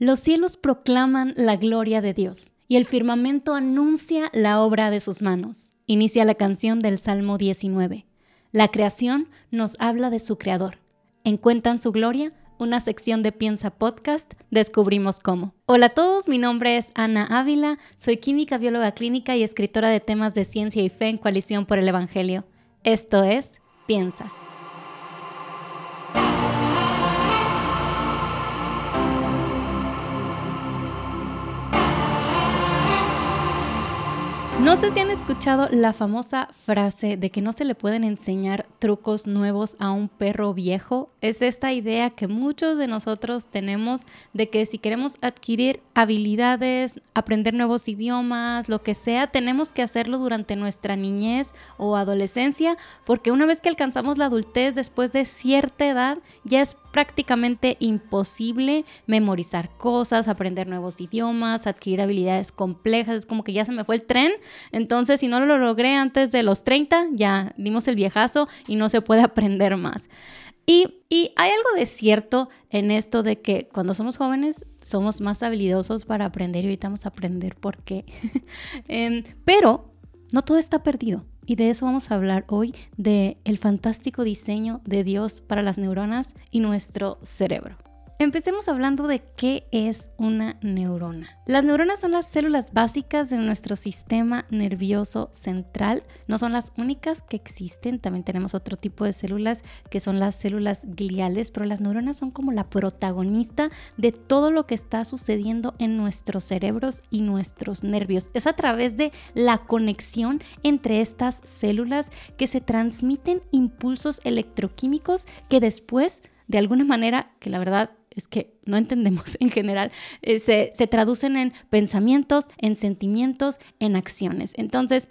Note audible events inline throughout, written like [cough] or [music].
Los cielos proclaman la gloria de Dios y el firmamento anuncia la obra de sus manos. Inicia la canción del Salmo 19. La creación nos habla de su creador. ¿Encuentran su gloria? Una sección de Piensa Podcast, descubrimos cómo. Hola a todos, mi nombre es Ana Ávila, soy química, bióloga clínica y escritora de temas de ciencia y fe en Coalición por el Evangelio. Esto es Piensa. No sé si han escuchado la famosa frase de que no se le pueden enseñar trucos nuevos a un perro viejo. Es esta idea que muchos de nosotros tenemos de que si queremos adquirir habilidades, aprender nuevos idiomas, lo que sea, tenemos que hacerlo durante nuestra niñez o adolescencia, porque una vez que alcanzamos la adultez después de cierta edad, ya es prácticamente imposible memorizar cosas, aprender nuevos idiomas, adquirir habilidades complejas. Es como que ya se me fue el tren entonces, si no lo logré antes de los 30, ya dimos el viejazo y no se puede [laughs] aprender más. Y, hay algo de cierto en esto de que cuando somos jóvenes somos más habilidosos para aprender y evitamos aprender por qué. [laughs] Em, pero no todo está perdido. Y de eso vamos a hablar hoy, de el fantástico diseño de Dios para las neuronas y nuestro cerebro. Empecemos hablando de qué es una neurona. Las neuronas son las células básicas de nuestro sistema nervioso central. No son las únicas que existen, también tenemos otro tipo de células que son las células gliales, pero las neuronas son como la protagonista de todo lo que está sucediendo en nuestros cerebros y nuestros nervios. Es a través de la conexión entre estas células que se transmiten impulsos electroquímicos que después de alguna manera, que la verdad es que no entendemos [laughs] en general, eh, se, se traducen en pensamientos, en sentimientos, en acciones. Entonces,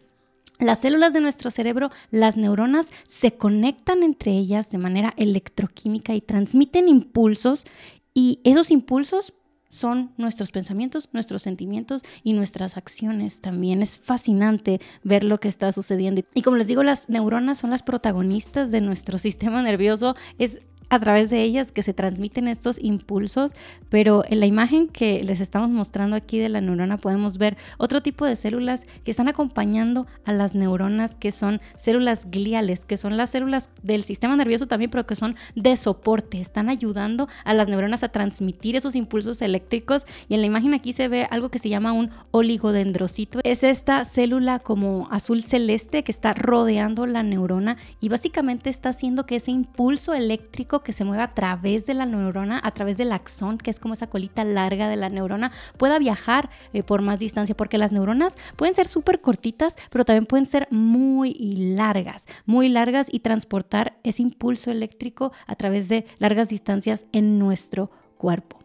las células de nuestro cerebro, las neuronas, se conectan entre ellas de manera electroquímica y transmiten impulsos y esos impulsos son nuestros pensamientos, nuestros sentimientos y nuestras acciones. También es fascinante ver lo que está sucediendo. Y como les digo, las neuronas son las protagonistas de nuestro [laughs] sistema nervioso. Es a través de ellas que se transmiten estos impulsos, pero en la imagen que les estamos mostrando aquí de la neurona podemos ver otro tipo de células que están acompañando a las neuronas que son células gliales, que son las células del sistema nervioso también, pero que son de soporte, están ayudando a las neuronas a transmitir esos impulsos eléctricos y en la imagen aquí se ve algo que se llama un oligodendrocito. Es esta célula como azul celeste que está rodeando la neurona y básicamente está haciendo que ese impulso eléctrico que se mueve a través de la neurona, a través del axón, que es como esa colita larga de la neurona, pueda viajar eh, por más distancia, porque las neuronas pueden ser súper cortitas, pero también pueden ser muy largas, muy largas y transportar ese impulso eléctrico a través de largas distancias en nuestro cuerpo.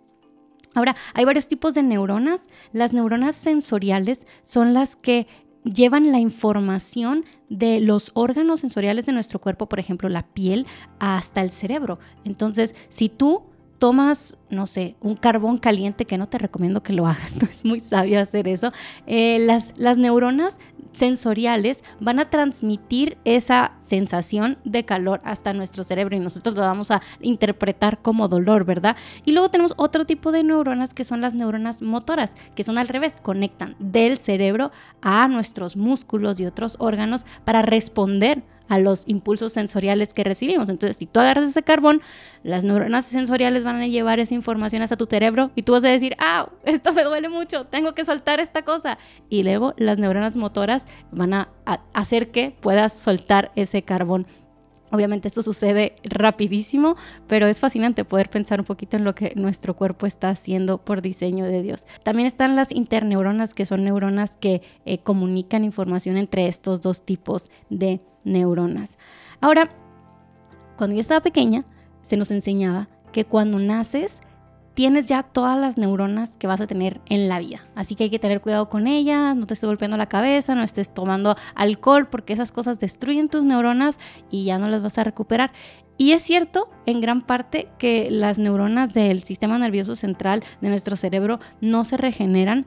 Ahora, hay varios tipos de neuronas. Las neuronas sensoriales son las que llevan la información de los órganos sensoriales de nuestro cuerpo, por ejemplo, la piel, hasta el cerebro. Entonces, si tú tomas, no sé, un carbón caliente, que no te recomiendo que lo hagas, [laughs] no es muy sabio hacer eso, eh, las, las neuronas sensoriales van a transmitir esa sensación de calor hasta nuestro cerebro y nosotros lo vamos a interpretar como dolor, ¿verdad? Y luego tenemos otro tipo de neuronas que son las neuronas motoras, que son al revés, conectan del cerebro a nuestros músculos y otros órganos para responder a los impulsos sensoriales que recibimos. Entonces, si tú agarras ese carbón, las neuronas sensoriales van a llevar esa información hasta tu cerebro y tú vas a decir, ah, esto me duele mucho, tengo que soltar esta cosa. Y luego las neuronas motoras van a hacer que puedas soltar ese carbón Obviamente esto sucede rapidísimo, pero es fascinante poder pensar un poquito en lo que nuestro cuerpo está haciendo por diseño de Dios. También están las interneuronas, que son neuronas que eh, comunican información entre estos dos tipos de neuronas. Ahora, cuando yo estaba pequeña, se nos enseñaba que cuando naces, tienes ya todas las neuronas que vas a tener en la vida. Así que hay que tener cuidado con ellas, no te estés golpeando la cabeza, no estés tomando alcohol, porque esas cosas destruyen tus neuronas y ya no las vas a recuperar. Y es cierto en gran parte que las neuronas del sistema nervioso central de nuestro cerebro no se regeneran,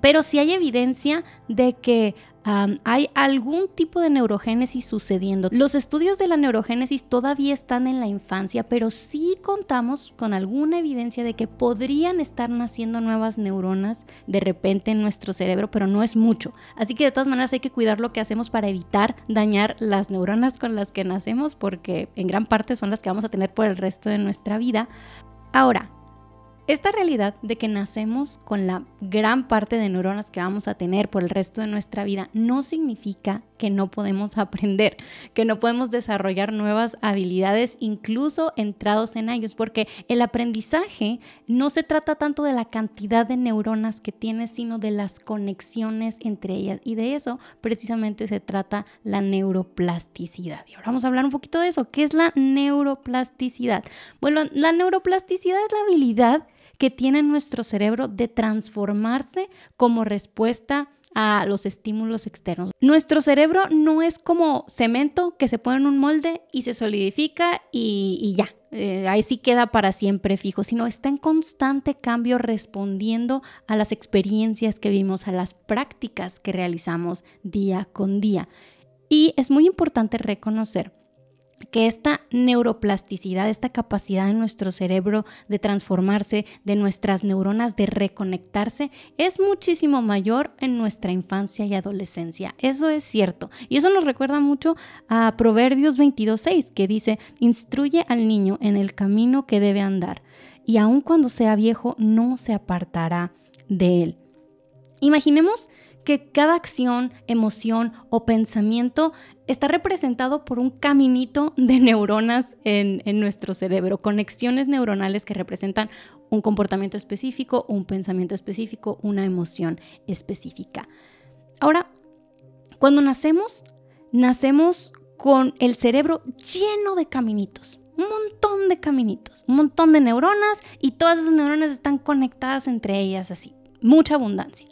pero sí hay evidencia de que hay algún tipo de neurogénesis sucediendo. Los estudios de la neurogénesis todavía están en la infancia, pero sí contamos con alguna evidencia de que podrían estar naciendo nuevas neuronas de repente en nuestro cerebro, pero no es mucho. Así que de todas maneras hay que cuidar lo que hacemos para evitar dañar las neuronas con las que nacemos, porque en gran parte son las que vamos a tener por el resto de nuestra vida. Ahora, esta realidad de que nacemos con la gran parte de neuronas que vamos a tener por el resto de nuestra vida no significa que no podemos [laughs] aprender, que no podemos desarrollar nuevas habilidades incluso entrados en ellos, porque el aprendizaje no se trata tanto de la cantidad de neuronas que tienes, sino de las conexiones entre ellas. Y de eso precisamente se trata la neuroplasticidad. Y ahora vamos a hablar un poquito de eso. ¿Qué es la neuroplasticidad? Bueno, la neuroplasticidad es la habilidad que tiene nuestro cerebro de transformarse como respuesta a los estímulos externos. Nuestro cerebro no es como cemento que se pone en un molde y se solidifica y, ya, eh, ahí sí queda para siempre fijo, sino está en constante cambio respondiendo a las experiencias que vimos, a las prácticas que realizamos día con día. Y es muy importante reconocer que esta neuroplasticidad, esta capacidad de nuestro cerebro de transformarse, de nuestras neuronas de reconectarse, es muchísimo mayor en nuestra infancia y adolescencia. Eso es cierto. Y eso nos recuerda mucho a Proverbios 22.6, que dice, instruye al niño en el camino que debe andar, y aun cuando sea viejo, no se apartará de él. Imaginemos que cada acción, emoción o pensamiento está representado por un caminito de neuronas en, nuestro cerebro, conexiones neuronales que representan un comportamiento específico, un pensamiento específico, una emoción específica. Ahora, cuando nacemos, nacemos con el cerebro lleno de caminitos, un montón de caminitos, un montón de neuronas y todas esas neuronas están conectadas entre ellas así, mucha abundancia.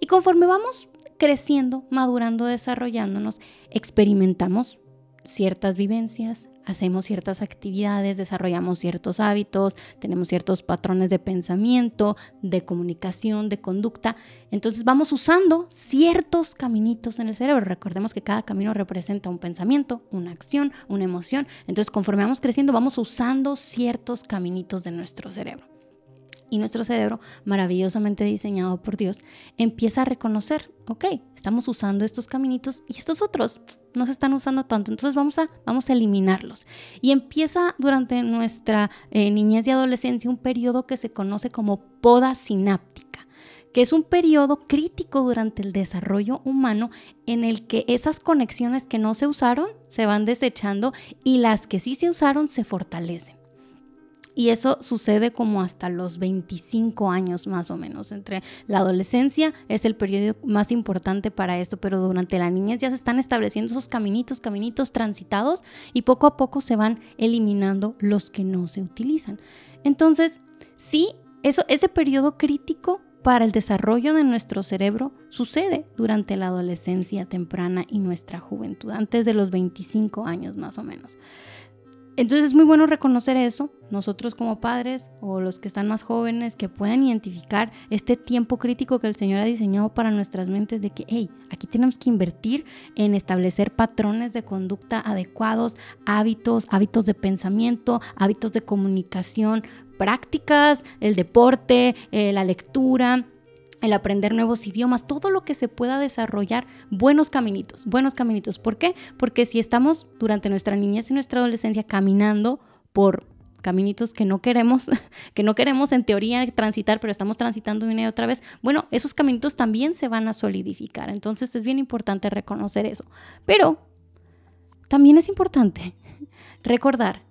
Y conforme vamos creciendo, madurando, desarrollándonos, experimentamos ciertas vivencias, hacemos ciertas actividades, desarrollamos ciertos hábitos, tenemos ciertos patrones de pensamiento, de comunicación, de conducta. Entonces vamos usando ciertos caminitos en el cerebro. Recordemos que cada camino representa un pensamiento, una acción, una emoción. Entonces conforme vamos creciendo vamos usando ciertos caminitos de nuestro cerebro y nuestro cerebro, maravillosamente diseñado por Dios, empieza a reconocer, ok, estamos usando estos caminitos y estos otros no se están usando tanto, entonces vamos a, vamos a eliminarlos. Y empieza durante nuestra eh, niñez y adolescencia un periodo que se conoce como poda sináptica que es un periodo crítico durante el desarrollo humano en el que esas conexiones que no se usaron se van desechando y las que sí se usaron se fortalecen. Y eso sucede como hasta los 25 años más o menos. Entre la adolescencia es el periodo más importante para esto, pero durante la niñez ya se están estableciendo esos caminitos, caminitos transitados y poco a poco se van eliminando los que no se utilizan. Entonces, sí, eso, ese periodo crítico para el desarrollo de nuestro cerebro sucede durante la adolescencia temprana y nuestra juventud, antes de los 25 años más o menos. Entonces es muy bueno reconocer eso, nosotros como padres o los que están más jóvenes que puedan identificar este tiempo crítico que el Señor ha diseñado para nuestras mentes de que, hey, aquí tenemos que invertir en establecer patrones de conducta adecuados, hábitos, hábitos de pensamiento, hábitos de comunicación, prácticas, el deporte, eh, la lectura, el aprender nuevos idiomas, todo lo que se pueda desarrollar, buenos caminitos, buenos caminitos. ¿Por qué? Porque si estamos durante nuestra niñez y nuestra adolescencia caminando por caminitos que no queremos, [laughs] que no queremos en teoría transitar, pero estamos transitando una y otra vez, bueno, esos caminitos también se van a solidificar. Entonces es bien importante reconocer eso. Pero también es importante [laughs] recordar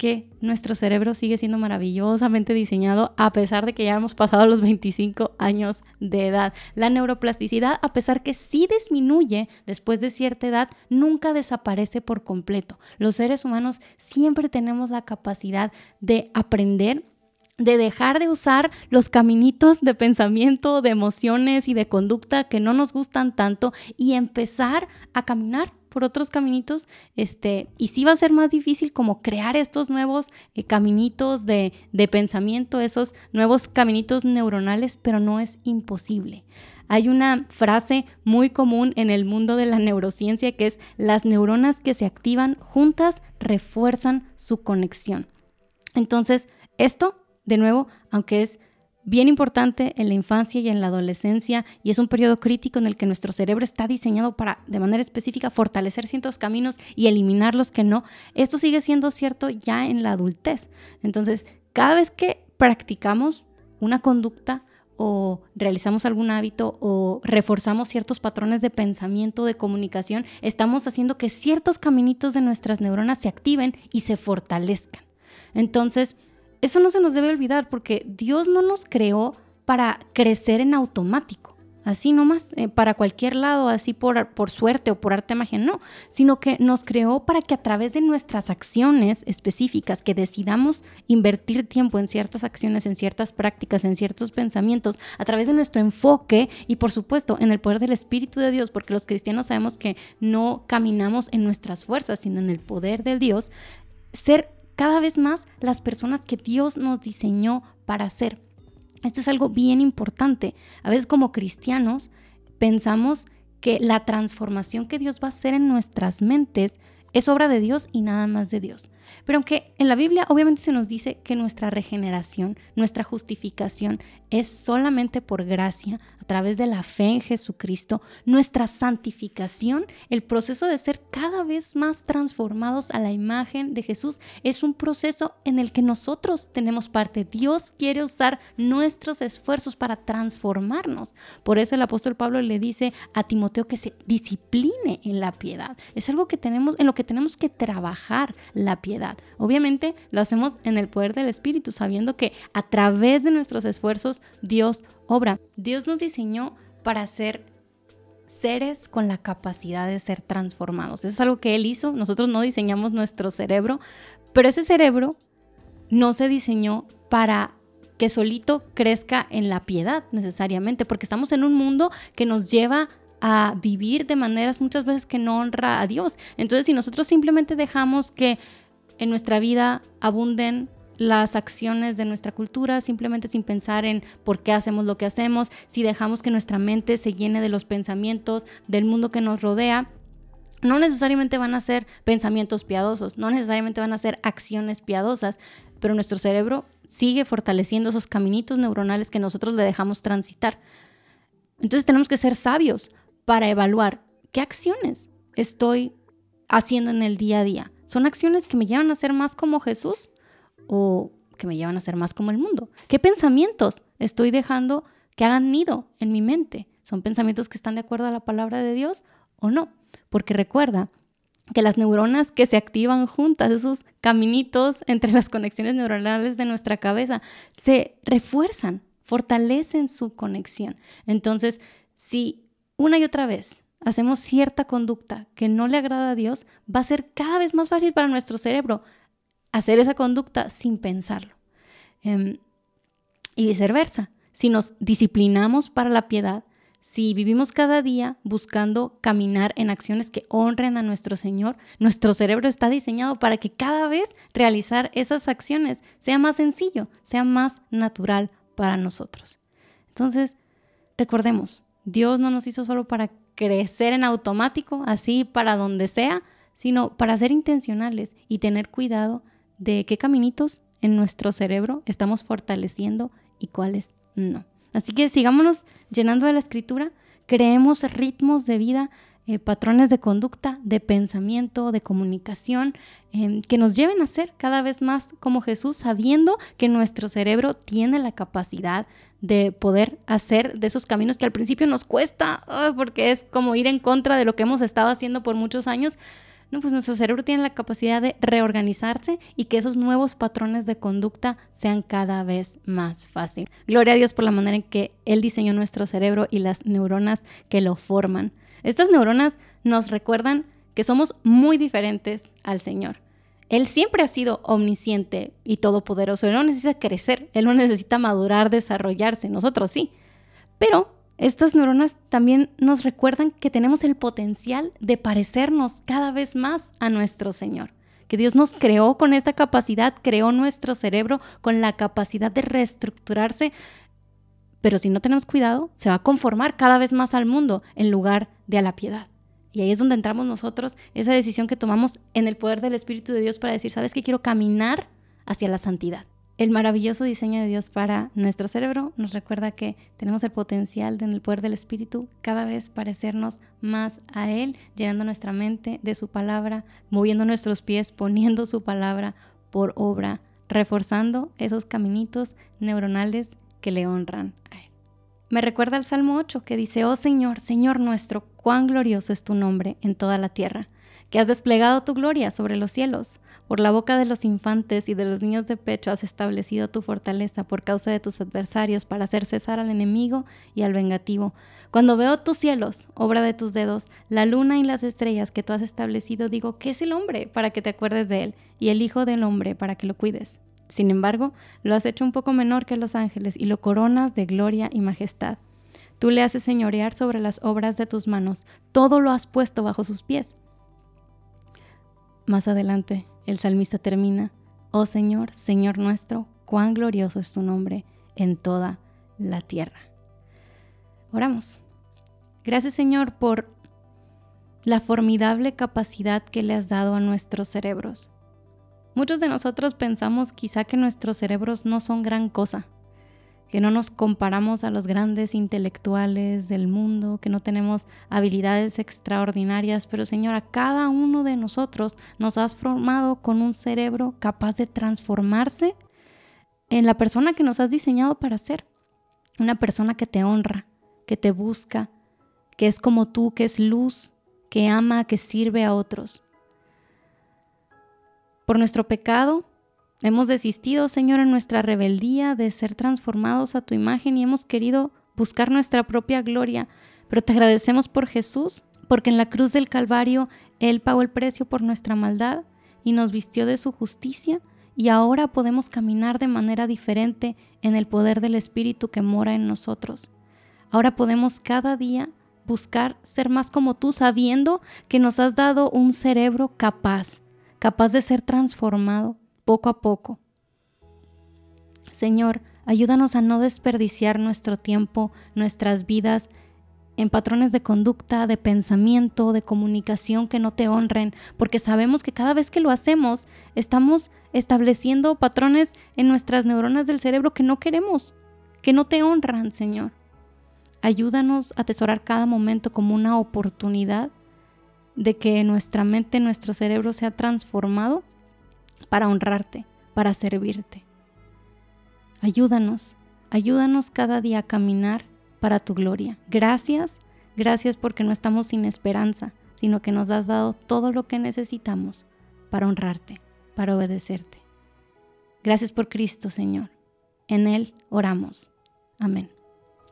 que nuestro cerebro sigue siendo maravillosamente diseñado a pesar de que ya hemos pasado los 25 años de edad. La neuroplasticidad, a pesar que sí disminuye después de cierta edad, nunca desaparece por completo. Los seres humanos siempre tenemos la capacidad de aprender de dejar de usar los caminitos de pensamiento, de emociones y de conducta que no nos gustan tanto y empezar a caminar por otros caminitos, este, y sí va a ser más difícil como crear estos nuevos eh, caminitos de, de pensamiento, esos nuevos caminitos neuronales, pero no es imposible. Hay una frase muy común en el mundo de la neurociencia que es las neuronas que se activan juntas refuerzan su conexión. Entonces, esto, de nuevo, aunque es bien importante en la infancia y en la adolescencia y es un periodo crítico en el que nuestro cerebro está diseñado para de manera específica fortalecer ciertos caminos y eliminar los que no. Esto sigue siendo cierto ya en la adultez. Entonces, cada vez que practicamos una conducta o realizamos algún hábito o reforzamos ciertos patrones de pensamiento, de comunicación, estamos haciendo que ciertos caminitos de nuestras neuronas se activen y se fortalezcan. Entonces, eso no se nos debe olvidar porque Dios no nos creó para crecer en automático, así nomás, eh, para cualquier lado, así por, por suerte o por arte magia, no, sino que nos creó para que a través de nuestras acciones específicas, que decidamos invertir tiempo en ciertas acciones, en ciertas prácticas, en ciertos pensamientos, a través de nuestro enfoque y por supuesto en el poder del Espíritu de Dios, porque los cristianos sabemos que no caminamos en nuestras fuerzas, sino en el poder del Dios, ser cada vez más las personas que Dios nos diseñó para ser. Esto es algo bien importante. A veces como cristianos pensamos que la transformación que Dios va a hacer en nuestras mentes es obra de Dios y nada más de Dios. Pero aunque en la Biblia obviamente se nos dice que nuestra regeneración, nuestra justificación es solamente por gracia, través de la fe en Jesucristo, nuestra santificación, el proceso de ser cada vez más transformados a la imagen de Jesús, es un proceso en el que nosotros tenemos parte. Dios quiere usar nuestros esfuerzos para transformarnos. Por eso el apóstol Pablo le dice a Timoteo que se discipline en la piedad. Es algo que tenemos, en lo que tenemos que trabajar la piedad. Obviamente lo hacemos en el poder del Espíritu, sabiendo que a través de nuestros esfuerzos Dios obra. Dios nos diseñó para ser seres con la capacidad de ser transformados. Eso es algo que Él hizo. Nosotros no diseñamos nuestro cerebro, pero ese cerebro no se diseñó para que solito crezca en la piedad necesariamente, porque estamos en un mundo que nos lleva a vivir de maneras muchas veces que no honra a Dios. Entonces, si nosotros simplemente dejamos que en nuestra vida abunden las acciones de nuestra cultura simplemente sin pensar en por qué hacemos lo que hacemos, si dejamos que nuestra mente se llene de los pensamientos del mundo que nos rodea, no necesariamente van a ser pensamientos piadosos, no necesariamente van a ser acciones piadosas, pero nuestro cerebro sigue fortaleciendo esos caminitos neuronales que nosotros le dejamos transitar. Entonces tenemos que ser sabios para evaluar qué acciones estoy haciendo en el día a día. ¿Son acciones que me llevan a ser más como Jesús? o que me llevan a ser más como el mundo? ¿Qué pensamientos estoy dejando que hagan nido en mi mente? ¿Son pensamientos que están de acuerdo a la palabra de Dios o no? Porque recuerda que las neuronas que se activan juntas, esos caminitos entre las conexiones neuronales de nuestra cabeza, se refuerzan, fortalecen su conexión. Entonces, si una y otra vez hacemos cierta conducta que no le agrada a Dios, va a ser cada vez más fácil para nuestro cerebro hacer esa conducta sin pensarlo. Em, y viceversa, si nos disciplinamos para la piedad, si vivimos cada día buscando caminar en acciones que honren a nuestro Señor, nuestro cerebro está diseñado para que cada vez realizar esas acciones sea más sencillo, sea más natural para nosotros. Entonces, recordemos, Dios no nos hizo solo para crecer en automático, así para donde sea, sino para ser intencionales y tener cuidado de qué caminitos en nuestro cerebro estamos fortaleciendo y cuáles no. Así que sigámonos llenando de la escritura, creemos ritmos de vida, eh, patrones de conducta, de pensamiento, de comunicación, em, que nos lleven a ser cada vez más como Jesús, sabiendo que nuestro cerebro tiene la capacidad de poder hacer de esos caminos que al principio nos cuesta, porque es como ir en contra de lo que hemos estado haciendo por muchos años, no, pues nuestro cerebro tiene la capacidad de reorganizarse y que esos nuevos patrones de conducta sean cada vez más fácil. Gloria a Dios por la manera en que Él diseñó nuestro cerebro y las neuronas que lo forman. Estas neuronas nos recuerdan que somos muy diferentes al Señor. Él siempre ha sido omnisciente y todopoderoso. Él no necesita crecer, Él no necesita madurar, desarrollarse. Nosotros sí. Pero estas neuronas también nos recuerdan que tenemos el potencial de parecernos cada vez más a nuestro Señor que Dios nos creó con esta capacidad, creó nuestro cerebro con la capacidad de reestructurarse, pero si no tenemos cuidado, se va a conformar cada vez más al mundo en lugar de a la piedad. Y ahí es donde entramos nosotros, esa decisión que tomamos en el poder del Espíritu de Dios para decir, ¿sabes qué? Quiero caminar hacia la santidad. El maravilloso diseño de Dios para nuestro cerebro nos recuerda que tenemos el potencial en el poder del Espíritu cada vez parecernos más a Él, llenando nuestra mente de su palabra, moviendo nuestros pies, [laughs] poniendo su palabra por obra, reforzando esos caminitos neuronales que le honran a Él. Me recuerda el Salmo 8 que dice, Oh Señor, Señor nuestro, cuán glorioso es tu nombre en toda la tierra que has desplegado tu gloria sobre los cielos. Por la boca de los infantes y de los niños de pecho has establecido tu fortaleza por causa de tus adversarios para hacer cesar al enemigo y al vengativo. Cuando veo tus cielos, obra de tus dedos, la luna y las estrellas que tú has establecido, digo, ¿qué es el hombre para que te acuerdes de él? Y el Hijo del hombre para que lo cuides. Sin embargo, lo has hecho un poco menor que los ángeles y lo coronas de gloria y majestad. Tú le haces señorear sobre las obras de tus manos, todo lo has puesto bajo sus pies. Más adelante, el salmista termina, Oh Señor, Señor nuestro, cuán glorioso es tu nombre en toda la tierra. Oramos. Gracias Señor por la formidable capacidad que le has dado a nuestros cerebros. Muchos de nosotros pensamos quizá que nuestros cerebros no son gran cosa, que no nos comparamos a los grandes intelectuales del mundo, que no tenemos habilidades extraordinarias, pero Señor, a cada uno de nosotros nos has formado con un cerebro capaz de transformarse en la persona que nos has diseñado para ser. Una persona que te honra, que te busca, que es como tú, que es luz, que ama, que sirve a otros. Por nuestro pecado, Hemos desistido, Señor, en nuestra rebeldía de ser transformados a tu imagen y hemos querido buscar nuestra propia gloria. Pero te agradecemos por Jesús, porque en la cruz del Calvario Él pagó el precio por nuestra maldad y nos vistió de su justicia y ahora podemos caminar de manera diferente en el poder del Espíritu que mora en nosotros. Ahora podemos cada día buscar ser más como tú, sabiendo que nos has dado un cerebro capaz, capaz de ser transformado, poco a poco. Señor, ayúdanos a no desperdiciar nuestro tiempo, nuestras vidas en patrones de conducta, de pensamiento, de comunicación que no te honren, porque sabemos que cada vez que lo hacemos estamos estableciendo patrones en nuestras neuronas del cerebro que no queremos, que no te honran, Señor. Ayúdanos a atesorar cada momento como una oportunidad de que nuestra mente, nuestro cerebro sea transformado para honrarte, para servirte. Ayúdanos, ayúdanos cada día a caminar para tu gloria. Gracias, gracias porque no estamos sin esperanza, sino que nos has dado todo lo que necesitamos para honrarte, para obedecerte. Gracias por Cristo, Señor. En Él oramos. Amén.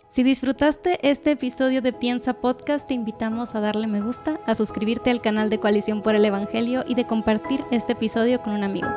Si disfrutaste este episodio de Piensa Podcast, te invitamos a darle me gusta, a suscribirte al canal de Coalición por el Evangelio y de compartir este episodio con un amigo.